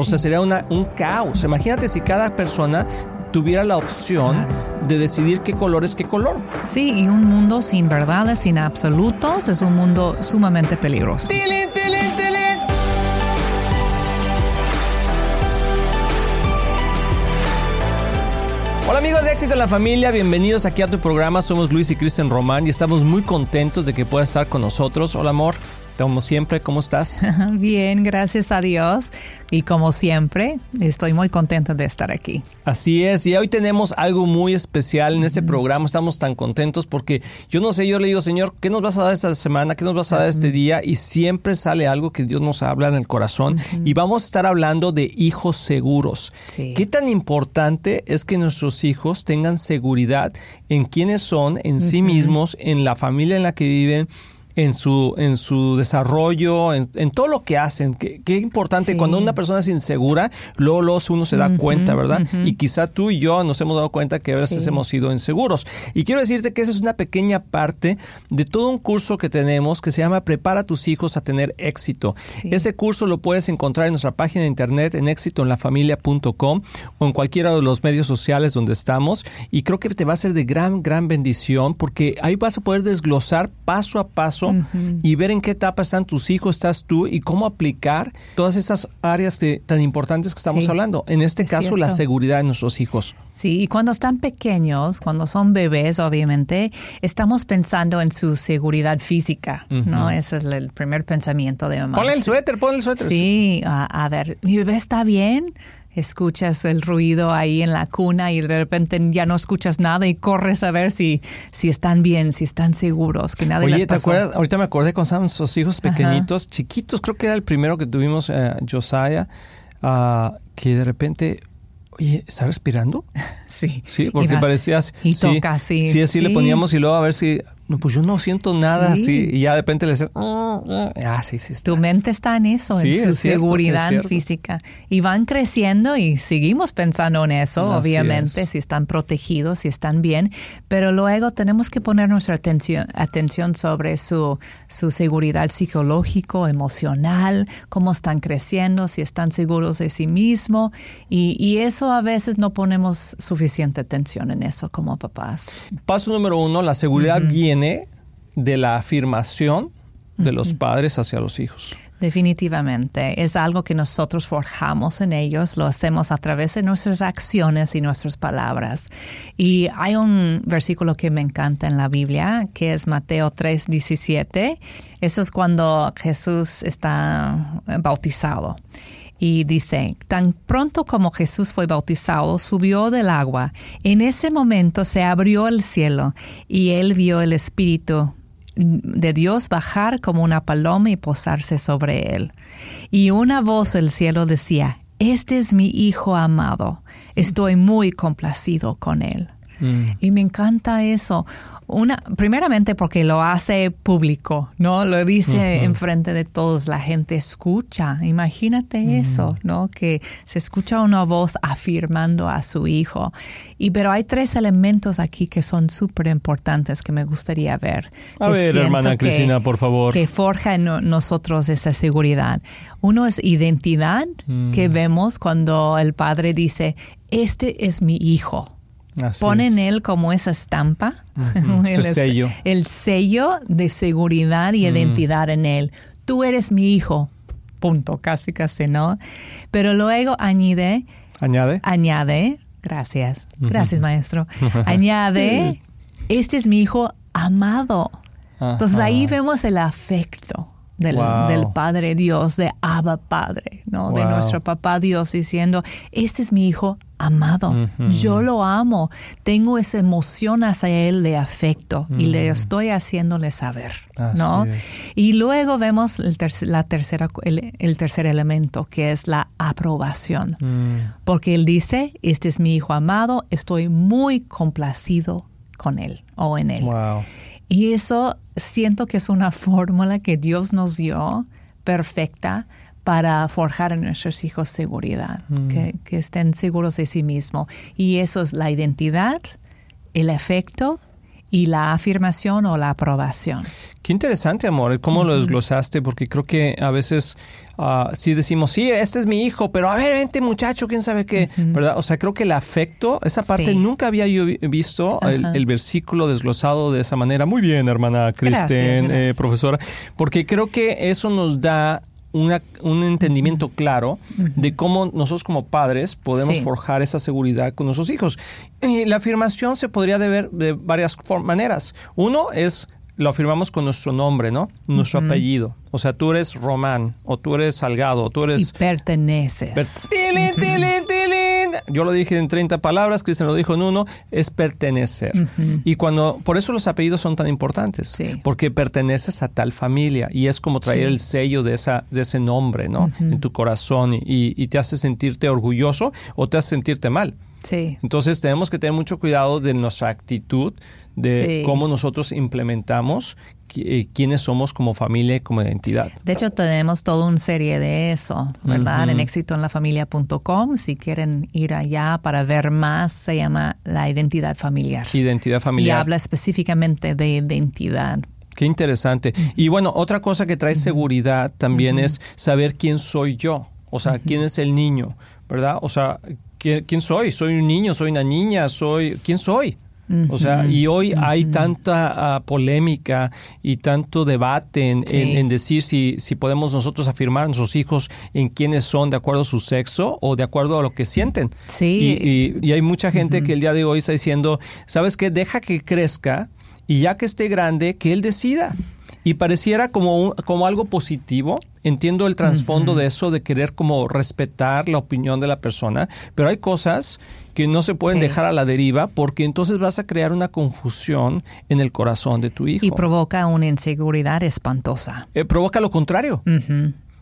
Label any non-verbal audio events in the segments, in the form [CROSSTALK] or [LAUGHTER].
O sea, sería una, un caos. Imagínate si cada persona tuviera la opción de decidir qué color es qué color. Sí, y un mundo sin verdades, sin absolutos, es un mundo sumamente peligroso. Hola amigos de Éxito en la Familia, bienvenidos aquí a tu programa. Somos Luis y Kristen Román y estamos muy contentos de que puedas estar con nosotros. Hola amor como siempre, ¿cómo estás? [LAUGHS] Bien, gracias a Dios. Y como siempre, estoy muy contenta de estar aquí. Así es, y hoy tenemos algo muy especial en este programa. Estamos tan contentos porque yo no sé, yo le digo, Señor, ¿qué nos vas a dar esta semana? ¿Qué nos vas a dar este día? Y siempre sale algo que Dios nos habla en el corazón. Y vamos a estar hablando de hijos seguros. ¿Qué tan importante es que nuestros hijos tengan seguridad en quiénes son, en sí mismos, en la familia en la que viven? En su, en su desarrollo, en, todo lo que hacen. Qué, importante, cuando una persona es insegura, luego, luego uno se da cuenta, ¿verdad? Y quizá tú y yo nos hemos dado cuenta que a veces hemos sido inseguros. Y quiero decirte que esa es una pequeña parte de todo un curso que tenemos que se llama Prepara a tus hijos a tener éxito. Ese curso lo puedes encontrar en nuestra página de internet en éxitoenlafamilia.com o en cualquiera de los medios sociales donde estamos. Y creo que te va a ser de gran, gran bendición porque ahí vas a poder desglosar paso a paso y ver en qué etapa están tus hijos, estás tú y cómo aplicar todas estas áreas tan importantes que estamos hablando. En este caso, la seguridad de nuestros hijos. Sí, y cuando están pequeños, cuando son bebés, obviamente, estamos pensando en su seguridad física, ¿no? Ese es el primer pensamiento de mamá. Ponle el suéter, ponle el suéter. Sí, a ver, mi bebé está bien escuchas el ruido ahí en la cuna y de repente ya no escuchas nada y corres a ver si, si están bien, si están seguros, que nada Oye, ¿te acuerdas? Ahorita me acordé cuando estaban sus hijos pequeñitos, chiquitos, creo que era el primero que tuvimos, eh, Josiah, ah, que de repente, oye, ¿está respirando? [LAUGHS] Sí. Sí, porque parecía... Y toca, sí. Sí, así le poníamos y luego a ver si no, pues yo no siento nada así. Y ya de repente le dices, ah, ah, ah sí, sí. Tu mente está en eso, en su seguridad física. Y van creciendo y seguimos pensando en eso, obviamente, si están protegidos, si están bien. Pero luego tenemos que poner nuestra atención, atención sobre su, su seguridad psicológico, emocional, cómo están creciendo, si están seguros de sí mismos. Y, y eso a veces no ponemos suficiente atención en eso como papás. Paso número uno, la seguridad viene de la afirmación de los padres hacia los hijos. Definitivamente, es algo que nosotros forjamos en ellos, lo hacemos a través de nuestras acciones y nuestras palabras. Y hay un versículo que me encanta en la Biblia, que es Mateo 3, 17. Eso es cuando Jesús está bautizado. Y dice, tan pronto como Jesús fue bautizado, subió del agua. En ese momento se abrió el cielo y él vio el Espíritu de Dios bajar como una paloma y posarse sobre él. Y una voz del cielo decía, Este es mi Hijo amado, estoy muy complacido con él. Mm. Y me encanta eso. Una, primeramente porque lo hace público, ¿no? Lo dice en frente de todos, la gente escucha. Imagínate eso, ¿no? Que se escucha una voz afirmando a su hijo. Y pero hay tres elementos aquí que son súper importantes que me gustaría ver. A ver, hermana Cristina, por favor. Que forja en nosotros esa seguridad. Uno es identidad, que mm. vemos cuando el padre dice, este es mi hijo. Ponen él como esa estampa, [LAUGHS] el, sello. el sello de seguridad y identidad en él. Tú eres mi hijo, punto, casi casi, ¿no? Pero luego añade, añade, añade, gracias, gracias maestro, [LAUGHS] añade, este es mi hijo amado. Entonces ahí vemos el afecto del, Padre Dios, de Abba Padre, ¿no? De nuestro Papá Dios diciendo, este es mi hijo amado, yo lo amo, tengo esa emoción hacia él de afecto y le estoy haciéndole saber, ¿no? Y luego vemos el, la tercera, el, tercer elemento, que es la aprobación, mm. porque él dice, este es mi hijo amado, estoy muy complacido con él o en él. Y eso siento que es una fórmula que Dios nos dio perfecta para forjar en nuestros hijos seguridad, mm. que, estén seguros de sí mismos. Y eso es la identidad, el afecto y la afirmación o la aprobación. Qué interesante, amor, cómo lo desglosaste, porque creo que a veces uh, sí decimos, sí, este es mi hijo, pero a ver, vente muchacho, quién sabe qué, ¿verdad? O sea, creo que el afecto, esa parte nunca había yo visto el, versículo desglosado de esa manera. Muy bien, hermana Kristen, eh, profesora, porque creo que eso nos da un entendimiento claro de cómo nosotros como padres podemos forjar esa seguridad con nuestros hijos. Y la afirmación se podría deber de varias maneras. Uno es lo afirmamos con nuestro nombre, ¿no? Nuestro apellido. O sea, tú eres Román, o tú eres Salgado, o tú eres... Y perteneces. Yo lo dije en 30 palabras, Cristian lo dijo en uno, es pertenecer. Y cuando, por eso los apellidos son tan importantes, porque perteneces a tal familia y es como traer el sello de, esa, de ese nombre, ¿no? En tu corazón y, y te hace sentirte orgulloso o te hace sentirte mal. Sí. Entonces tenemos que tener mucho cuidado de nuestra actitud, de cómo nosotros implementamos eh, quiénes somos como familia y como identidad. De hecho, tenemos toda una serie de eso, ¿verdad? En exitoenlafamilia.com, si quieren ir allá para ver más, se llama la identidad familiar. Identidad familiar. Y habla específicamente de identidad. Qué interesante. Y bueno, otra cosa que trae seguridad también es saber quién soy yo, o sea, quién es el niño, ¿verdad? O sea, ¿quién, soy? ¿Soy un niño? ¿Soy una niña? ¿Soy quién soy? O sea, y hoy hay tanta ah, polémica y tanto debate en, decir si, si podemos nosotros afirmar a nuestros hijos en quiénes son de acuerdo a su sexo o de acuerdo a lo que sienten. Sí. Y, hay mucha gente que el día de hoy está diciendo, ¿sabes qué? Deja que crezca y ya que esté grande, que él decida. Y pareciera como, como algo positivo. Entiendo el trasfondo de eso, de querer como respetar la opinión de la persona, pero hay cosas que no se pueden dejar a la deriva porque entonces vas a crear una confusión en el corazón de tu hijo. Y provoca una inseguridad espantosa. Eh, provoca lo contrario.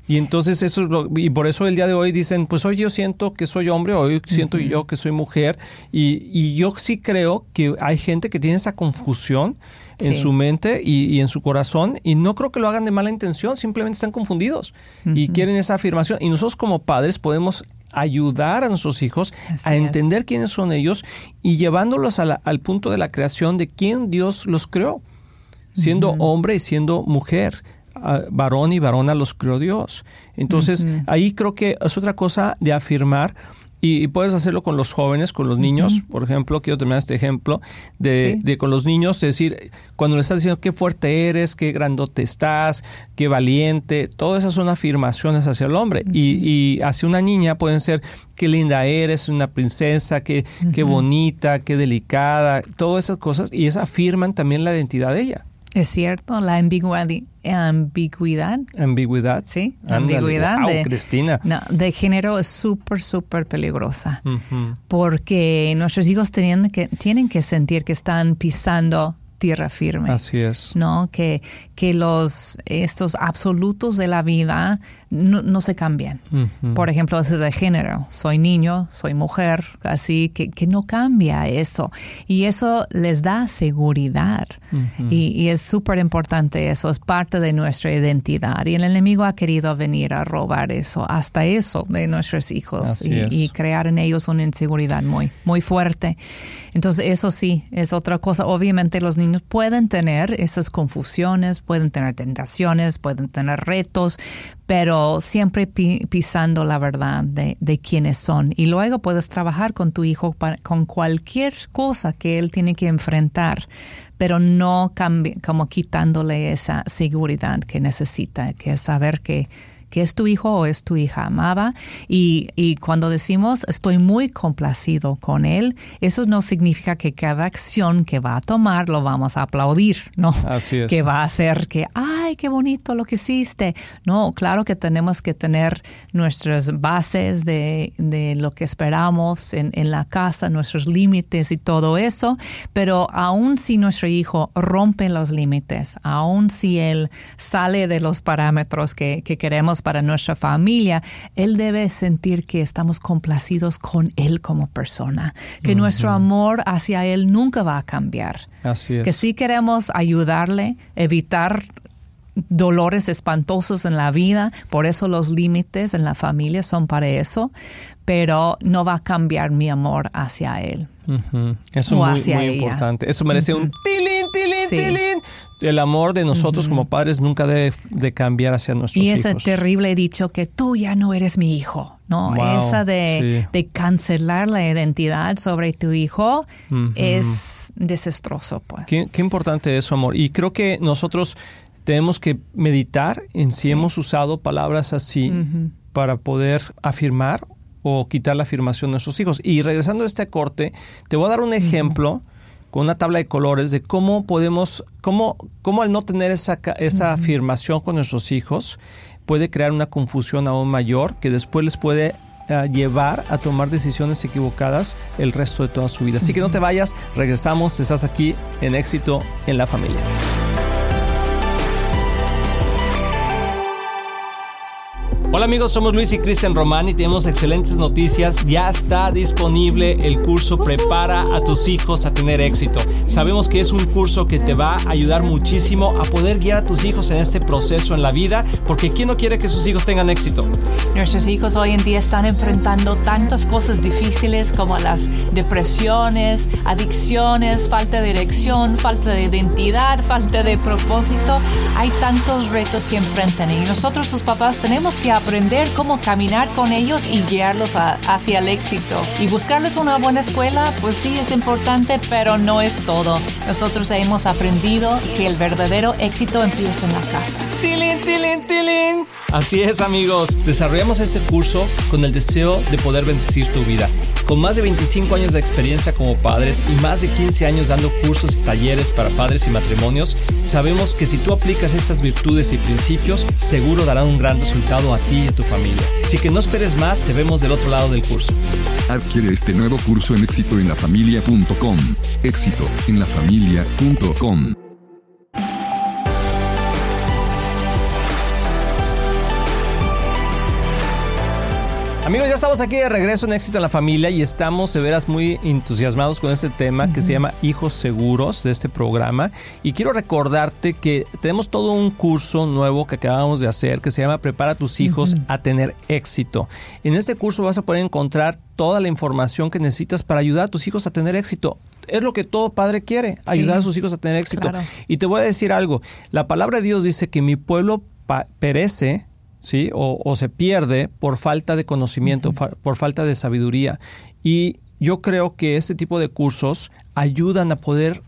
Y entonces eso y por eso el día de hoy dicen, pues hoy yo siento que soy hombre, hoy siento yo que soy mujer. Y, y, yo sí creo que hay gente que tiene esa confusión en su mente y, en su corazón y no creo que lo hagan de mala intención, simplemente están confundidos y quieren esa afirmación. Y nosotros como padres podemos ayudar a nuestros hijos a entender quiénes son ellos y llevándolos al punto de la creación de quién Dios los creó, siendo hombre y siendo mujer. varón y varona los creó Dios. Entonces, ahí creo que es otra cosa de afirmar y, puedes hacerlo con los jóvenes, con los niños, por ejemplo, quiero terminar este ejemplo, de, de, con los niños, es decir, cuando le estás diciendo qué fuerte eres, qué grandote estás, qué valiente, todas esas son afirmaciones hacia el hombre. y, y, hacia una niña pueden ser qué linda eres, una princesa, qué, qué bonita, qué delicada, todas esas cosas, y esas afirman también la identidad de ella. Es cierto, la ambigüedad. Ambigüedad. Ambigüedad. Sí, ambigüedad. de, Cristina. de género es súper, súper peligrosa. Porque nuestros hijos tienen que, tienen que sentir que están pisando tierra firme. Así es. ¿No? Que, que los, estos absolutos de la vida no, se cambian. Por ejemplo, ese de género. Soy niño, soy mujer, así que, que no cambia eso. Y eso les da seguridad. y, es súper importante eso, es parte de nuestra identidad. Y el enemigo ha querido venir a robar eso, hasta eso de nuestros hijos y, y, crear en ellos una inseguridad muy, muy fuerte. Entonces, eso sí, es otra cosa. Obviamente los niños pueden tener esas confusiones, pueden tener tentaciones, pueden tener retos, pero siempre pisando la verdad de, de, quiénes son. Y luego puedes trabajar con tu hijo con cualquier cosa que él tiene que enfrentar, pero no como quitándole esa seguridad que necesita, que es saber que que es tu hijo o es tu hija amada. Y, y, cuando decimos estoy muy complacido con él, eso no significa que cada acción que va a tomar lo vamos a aplaudir, ¿no? Así es. Que va a hacer que, ay, qué bonito lo que hiciste. No, claro que tenemos que tener nuestras bases de, de lo que esperamos en, en la casa, nuestros límites y todo eso, pero aún si nuestro hijo rompe los límites, aún si él sale de los parámetros que, que queremos para nuestra familia, Él debe sentir que estamos complacidos con Él como persona, que nuestro amor hacia Él nunca va a cambiar. Así es. Que si queremos ayudarle, evitar dolores espantosos en la vida, por eso los límites en la familia son para eso, pero no va a cambiar mi amor hacia él. Eso es muy, importante. Eso merece un tilín, tilín, tilín el amor de nosotros como padres nunca debe de cambiar hacia nuestros hijos. Y ese terrible dicho que tú ya no eres mi hijo, ¿no? Esa de, cancelar la identidad sobre tu hijo es desastroso, pues. Qué, importante eso, amor. Y creo que nosotros tenemos que meditar en si hemos usado palabras así para poder afirmar o quitar la afirmación de nuestros hijos. Y regresando a este corte, te voy a dar un ejemplo con una tabla de colores de cómo podemos, cómo, cómo al no tener esa, esa afirmación con nuestros hijos puede crear una confusión aún mayor que después les puede eh, llevar a tomar decisiones equivocadas el resto de toda su vida. Así que no te vayas, regresamos, estás aquí en éxito en la familia. Hola amigos, somos Luis y Cristian Román y tenemos excelentes noticias. Ya está disponible el curso Prepara a tus hijos a tener éxito. Sabemos que es un curso que te va a ayudar muchísimo a poder guiar a tus hijos en este proceso en la vida, porque ¿quién no quiere que sus hijos tengan éxito? Nuestros hijos hoy en día están enfrentando tantas cosas difíciles como las depresiones, adicciones, falta de dirección, falta de identidad, falta de propósito. Hay tantos retos que enfrentan y nosotros sus papás tenemos que aprender cómo caminar con ellos y guiarlos hacia el éxito. Y buscarles una buena escuela, pues sí es importante, pero no es todo. Nosotros hemos aprendido que el verdadero éxito empieza en la casa. ¡Tilín, tilín, tilín! Así es amigos, desarrollamos este curso con el deseo de poder bendecir tu vida. Con más de 25 años de experiencia como padres y más de 15 años dando cursos y talleres para padres y matrimonios, sabemos que si tú aplicas estas virtudes y principios, seguro darán un gran resultado a ti y a tu familia. Así que no esperes más, te vemos del otro lado del curso. Adquiere este nuevo curso en éxitoenlafamilia.com. Éxitoenlafamilia.com. Amigos, ya estamos aquí de regreso en Éxito en la Familia y estamos de veras muy entusiasmados con este tema que se llama Hijos Seguros de este programa. Y quiero recordarte que tenemos todo un curso nuevo que acabamos de hacer que se llama Prepara a tus hijos a tener éxito. En este curso vas a poder encontrar toda la información que necesitas para ayudar a tus hijos a tener éxito es lo que todo padre quiere, ayudar a sus hijos a tener éxito. Y te voy a decir algo, la palabra de Dios dice que mi pueblo perece ¿sí? O, se pierde por falta de conocimiento, por falta de sabiduría. Y yo creo que este tipo de cursos ayudan a poder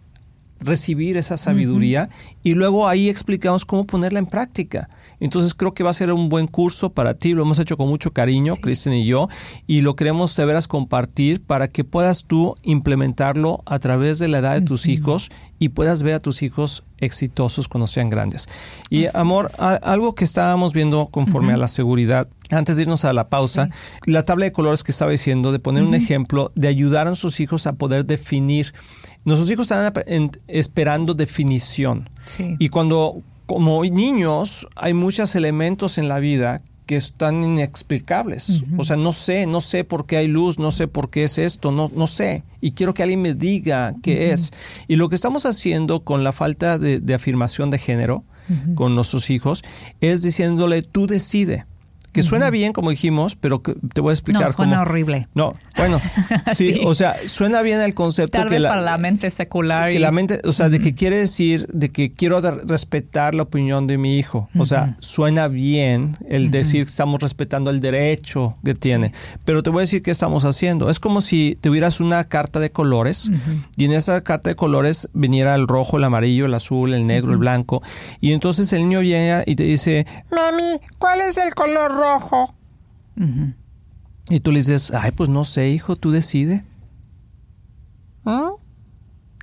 recibir esa sabiduría y luego ahí explicamos cómo ponerla en práctica. Entonces creo que va a ser un buen curso para ti, lo hemos hecho con mucho cariño, Kristen y yo, y lo queremos de veras compartir para que puedas tú implementarlo a través de la edad de tus hijos y puedas ver a tus hijos exitosos cuando sean grandes. Y amor, algo que estábamos viendo conforme a la seguridad, antes de irnos a la pausa, la tabla de colores que estaba diciendo, de poner un ejemplo, de ayudar a sus hijos a poder definir. Nuestros hijos están esperando definición. Y cuando, como niños, hay muchos elementos en la vida que están inexplicables. O sea, no sé, no sé por qué hay luz, no sé por qué es esto, no, no sé. Y quiero que alguien me diga qué es. Y lo que estamos haciendo con la falta de, afirmación de género con nuestros hijos es diciéndole, tú decide que suena bien, como dijimos, pero te voy a explicar. No, suena horrible. No, bueno, [LAUGHS] sí, o sea, suena bien el concepto. Tal vez para la mente secular. Que la mente, o sea, de que quiere decir de que quiero respetar la opinión de mi hijo. O sea, suena bien el decir que estamos respetando el derecho que tiene. Pero te voy a decir qué estamos haciendo. Es como si tuvieras una carta de colores y en esa carta de colores viniera el rojo, el amarillo, el azul, el negro, el blanco. Y entonces el niño viene y te dice, mami, ¿cuál es el color rojo. Y tú le dices, ay, pues no sé, hijo, tú decide. ¿Ah?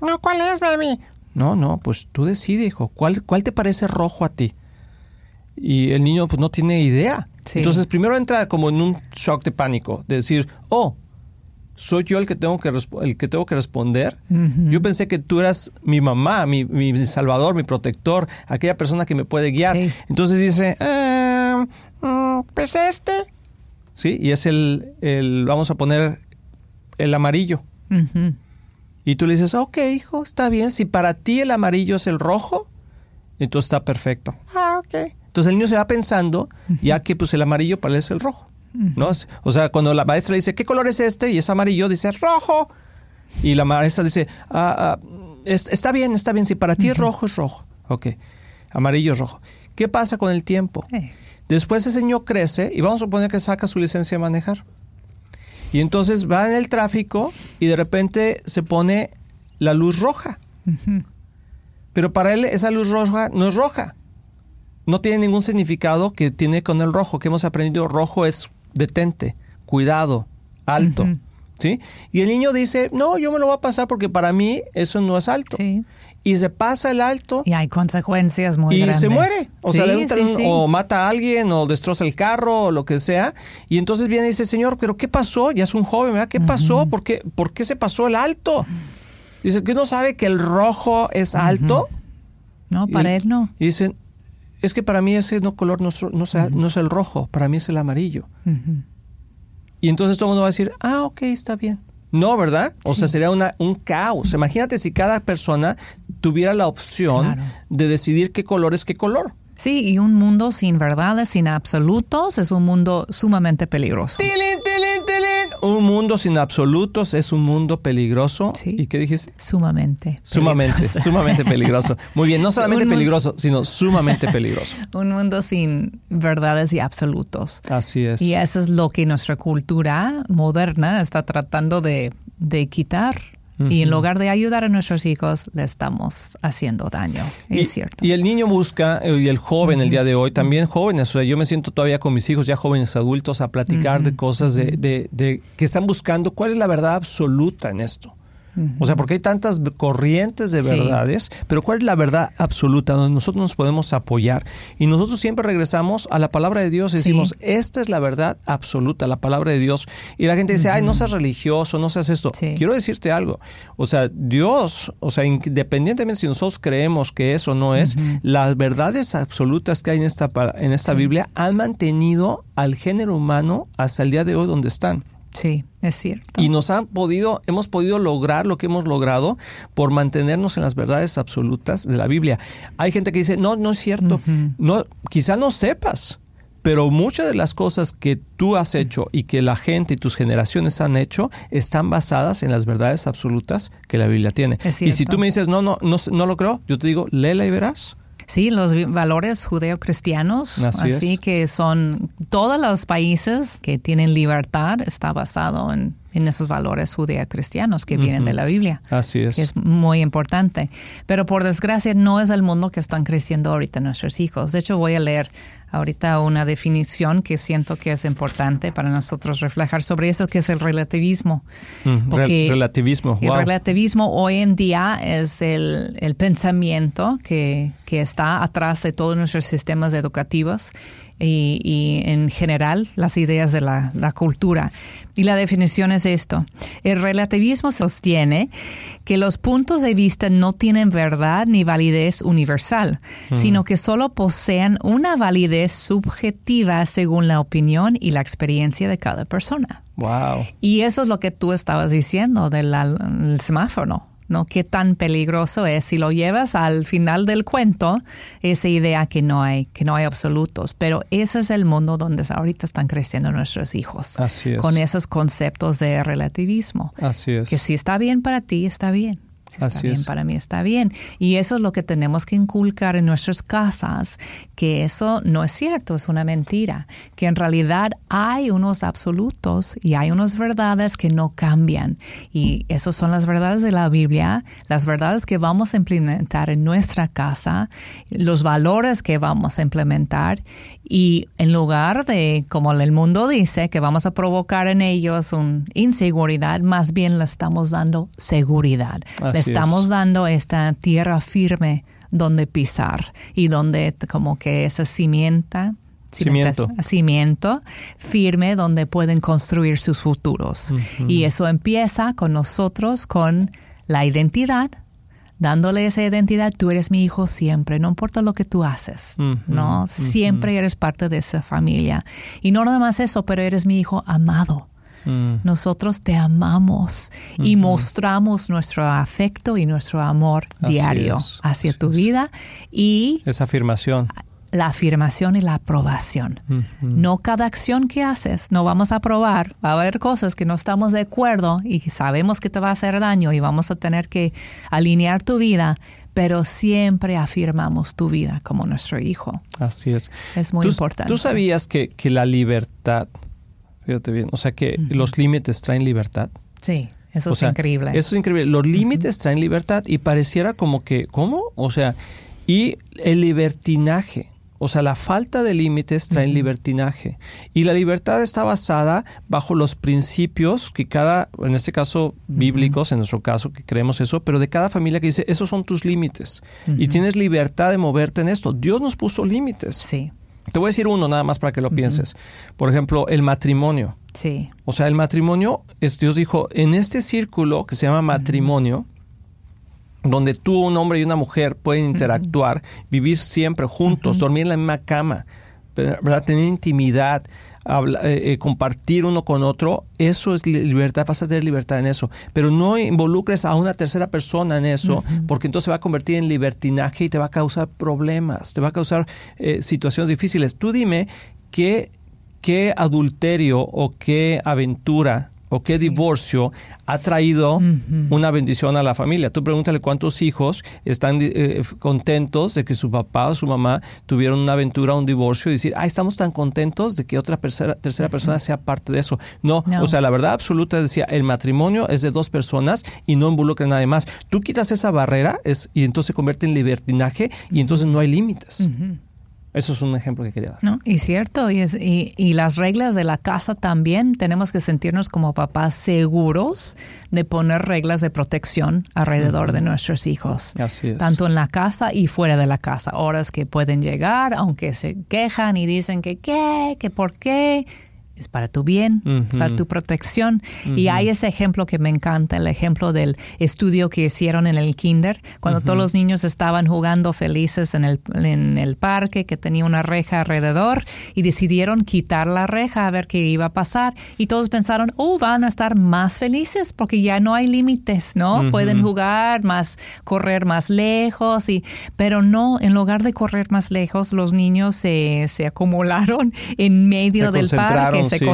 No, ¿cuál es, mami? No, no, pues tú decide, hijo. ¿Cuál, ¿Cuál te parece rojo a ti? Y el niño pues no tiene idea. Entonces primero entra como en un shock de pánico, de decir, oh, soy yo el que tengo que, el que, tengo que responder. Yo pensé que tú eras mi mamá, mi, mi, salvador, mi protector, aquella persona que me puede guiar. Entonces dice, eh, mm, pues este. Sí, y es el, el, vamos a poner el amarillo. Y tú le dices, ok, hijo, está bien. Si para ti el amarillo es el rojo, Entonces está perfecto. Ah, ok. Entonces el niño se va pensando, ya que pues el amarillo parece el rojo. ¿no? O sea, cuando la maestra dice, ¿qué color es este? Y es amarillo, dice, rojo. Y la maestra dice, ah, ah, está bien, está bien, si para ti es rojo, es rojo. Ok, amarillo es rojo. ¿Qué pasa con el tiempo? Después ese niño crece y vamos a suponer que saca su licencia de manejar. Y entonces va en el tráfico y de repente se pone la luz roja. Pero para él esa luz roja no es roja. No tiene ningún significado que tiene con el rojo, que hemos aprendido. Rojo es detente, cuidado, alto. ¿Sí? Y el niño dice, no, yo me lo voy a pasar porque para mí eso no es alto. Y se pasa el alto. Y hay consecuencias muy y grandes. Y se muere. O sea, o mata a alguien, o destroza el carro, o lo que sea. Y entonces viene y dice, señor, ¿pero qué pasó? Ya es un joven, ¿verdad? ¿Qué pasó? ¿Por qué, ¿Por qué se pasó el alto? Dice, ¿que no sabe que el rojo es alto? No, para él no. Y dicen, es que para mí ese no color no, no, no es el rojo, para mí es el amarillo. Y entonces todo el mundo va a decir, ah, ok, está bien. No, ¿verdad? O sea, sería una, un caos. Imagínate si cada persona tuviera la opción de decidir qué color es qué color. Sí, y un mundo sin verdades, sin absolutos, es un mundo sumamente peligroso. ¡Tilín, tilín, tilín! Un mundo sin absolutos es un mundo peligroso. ¿Y qué dijiste? Sumamente. Sumamente, sumamente peligroso. Muy bien, no [LAUGHS] solamente peligroso, sino sumamente peligroso. [LAUGHS] un mundo sin verdades y absolutos. Así es. Y eso es lo que nuestra cultura moderna está tratando de, de quitar y en lugar de ayudar a nuestros hijos, le estamos haciendo daño. Es cierto. Y el niño busca, eh, y el joven el día de hoy, también jóvenes, o sea, yo me siento todavía con mis hijos, ya jóvenes adultos, a platicar de cosas de, de, de, que están buscando cuál es la verdad absoluta en esto. O sea, porque hay tantas corrientes de verdades, pero ¿cuál es la verdad absoluta donde nosotros nos podemos apoyar? Y nosotros siempre regresamos a la palabra de Dios y decimos, esta es la verdad absoluta, la palabra de Dios. Y la gente dice, ay, no seas religioso, no seas esto. Quiero decirte algo. O sea, Dios, o sea, independientemente si nosotros creemos que eso no es, las verdades absolutas que hay en esta, en esta Biblia han mantenido al género humano hasta el día de hoy donde están. Sí, es cierto. Y nos han podido, hemos podido lograr lo que hemos logrado por mantenernos en las verdades absolutas de la Biblia. Hay gente que dice, no, no es cierto. no, quizá no sepas, pero muchas de las cosas que tú has hecho y que la gente y tus generaciones han hecho están basadas en las verdades absolutas que la Biblia tiene. Y si tú me dices, no, no, no, no lo creo, yo te digo, léela y verás. Sí, los valores judeocristianos, así, así que son todos los países que tienen libertad, está basado en en esos valores judeo-cristianos que vienen de la Biblia. Así es. es muy importante. Pero por desgracia no es el mundo que están creciendo ahorita nuestros hijos. De hecho, voy a leer ahorita una definición que siento que es importante para nosotros reflejar sobre eso, que es el relativismo. relativismo, El relativismo hoy en día es el, el pensamiento que, que está atrás de todos nuestros sistemas educativos y, en general las ideas de la, cultura. Y la definición es esto. El relativismo sostiene que los puntos de vista no tienen verdad ni validez universal, sino que solo poseen una validez subjetiva según la opinión y la experiencia de cada persona. Wow. Y eso es lo que tú estabas diciendo del semáforo. ¿No? Qué tan peligroso es si lo llevas al final del cuento, esa idea que no hay, que no hay absolutos. Pero ese es el mundo donde ahorita están creciendo nuestros hijos. Así es. Con esos conceptos de relativismo. Así es. Que si está bien para ti, está bien. Está bien, para mí está bien. Y eso es lo que tenemos que inculcar en nuestras casas, que eso no es cierto, es una mentira, que en realidad hay unos absolutos y hay unas verdades que no cambian. Y esas son las verdades de la Biblia, las verdades que vamos a implementar en nuestra casa, los valores que vamos a implementar. Y en lugar de, como el mundo dice, que vamos a provocar en ellos una inseguridad, más bien le estamos dando seguridad estamos dando esta tierra firme donde pisar y donde como que esa cimienta, cimiento. cimiento firme donde pueden construir sus futuros. Y eso empieza con nosotros, con la identidad, dándole esa identidad, tú eres mi hijo siempre, no importa lo que tú haces, ¿no? Siempre eres parte de esa familia. Y no nada más eso, pero eres mi hijo amado. Nosotros te amamos y mostramos nuestro afecto y nuestro amor Así diario es, hacia así tu es. vida y Esa afirmación. la afirmación y la aprobación. No cada acción que haces, no vamos a aprobar. Va a haber cosas que no estamos de acuerdo y sabemos que te va a hacer daño y vamos a tener que alinear tu vida, pero siempre afirmamos tu vida como nuestro hijo. Así es. Es muy ¿Tú, importante. ¿Tú sabías que, que la libertad, fíjate bien, o sea que los límites traen libertad? Sí, eso O es sea, increíble. Eso es increíble. Los límites traen libertad y pareciera como que, ¿cómo? O sea, y el libertinaje. O sea, la falta de límites trae libertinaje. Y la libertad está basada bajo los principios que cada, en este caso bíblicos, en nuestro caso que creemos eso, pero de cada familia que dice, esos son tus límites. Y tienes libertad de moverte en esto. Dios nos puso límites. Sí, Te voy a decir uno nada más para que lo pienses. Por ejemplo, el matrimonio. sí. O sea, el matrimonio, es, Dios dijo, en este círculo que se llama matrimonio, donde tú, un hombre y una mujer pueden interactuar, vivir siempre juntos, dormir en la misma cama, ¿verdad? tener intimidad, habla- eh, eh, compartir uno con otro, eso es li- libertad, vas a tener libertad en eso. Pero no involucres a una tercera persona en eso, porque entonces se va a convertir en libertinaje y te va a causar problemas, te va a causar eh, situaciones difíciles. Tú dime qué, qué adulterio o qué aventura o qué divorcio ha traído una bendición a la familia. Tú pregúntale cuántos hijos están eh, contentos de que su papá o su mamá tuvieron una aventura, un divorcio y decir, ah, estamos tan contentos de que otra tercera, tercera persona sea parte de eso. No, No. o sea, la verdad absoluta decía, el matrimonio es de dos personas y no involucra a nadie más. Tú quitas esa barrera es, y entonces se convierte en libertinaje y entonces no hay límites. Eso es un ejemplo que quería dar. No, y cierto, y, es, y, y las reglas de la casa también tenemos que sentirnos como papás seguros de poner reglas de protección alrededor de nuestros hijos. Así es. Tanto en la casa y fuera de la casa. Horas que pueden llegar, aunque se quejan y dicen que qué, que por qué. Es para tu bien, es para tu protección. Y hay ese ejemplo que me encanta, el ejemplo del estudio que hicieron en el kinder, cuando todos los niños estaban jugando felices en el, en el parque, que tenía una reja alrededor, y decidieron quitar la reja a ver qué iba a pasar. Y todos pensaron, oh, van a estar más felices porque ya no hay límites, ¿no? Pueden jugar más, correr más lejos, y, pero no, en lugar de correr más lejos, los niños se, se acumularon en medio Se del parque, se sí.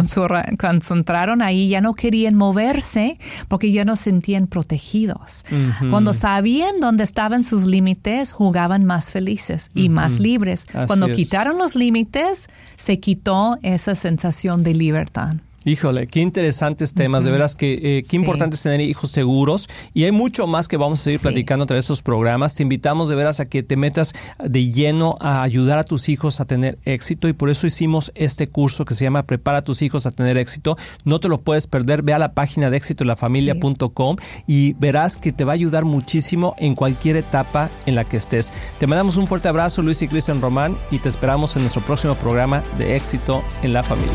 concentraron ahí, ya no querían moverse porque ya no sentían protegidos. Cuando sabían dónde estaban sus límites, jugaban más felices y más libres. Así Cuando es. quitaron los límites, se quitó esa sensación de libertad. Híjole, qué interesantes temas, de veras que eh, qué Sí. importante es tener hijos seguros y hay mucho más que vamos a seguir Sí. platicando a través de estos programas. Te invitamos de veras a que te metas de lleno a ayudar a tus hijos a tener éxito y por eso hicimos este curso que se llama Prepara a tus hijos a tener éxito. No te lo puedes perder, ve a la página de éxitolafamilia.com y verás que te va a ayudar muchísimo en cualquier etapa en la que estés. Te mandamos un fuerte abrazo, Luis y Cristian Román, y te esperamos en nuestro próximo programa de éxito en la familia.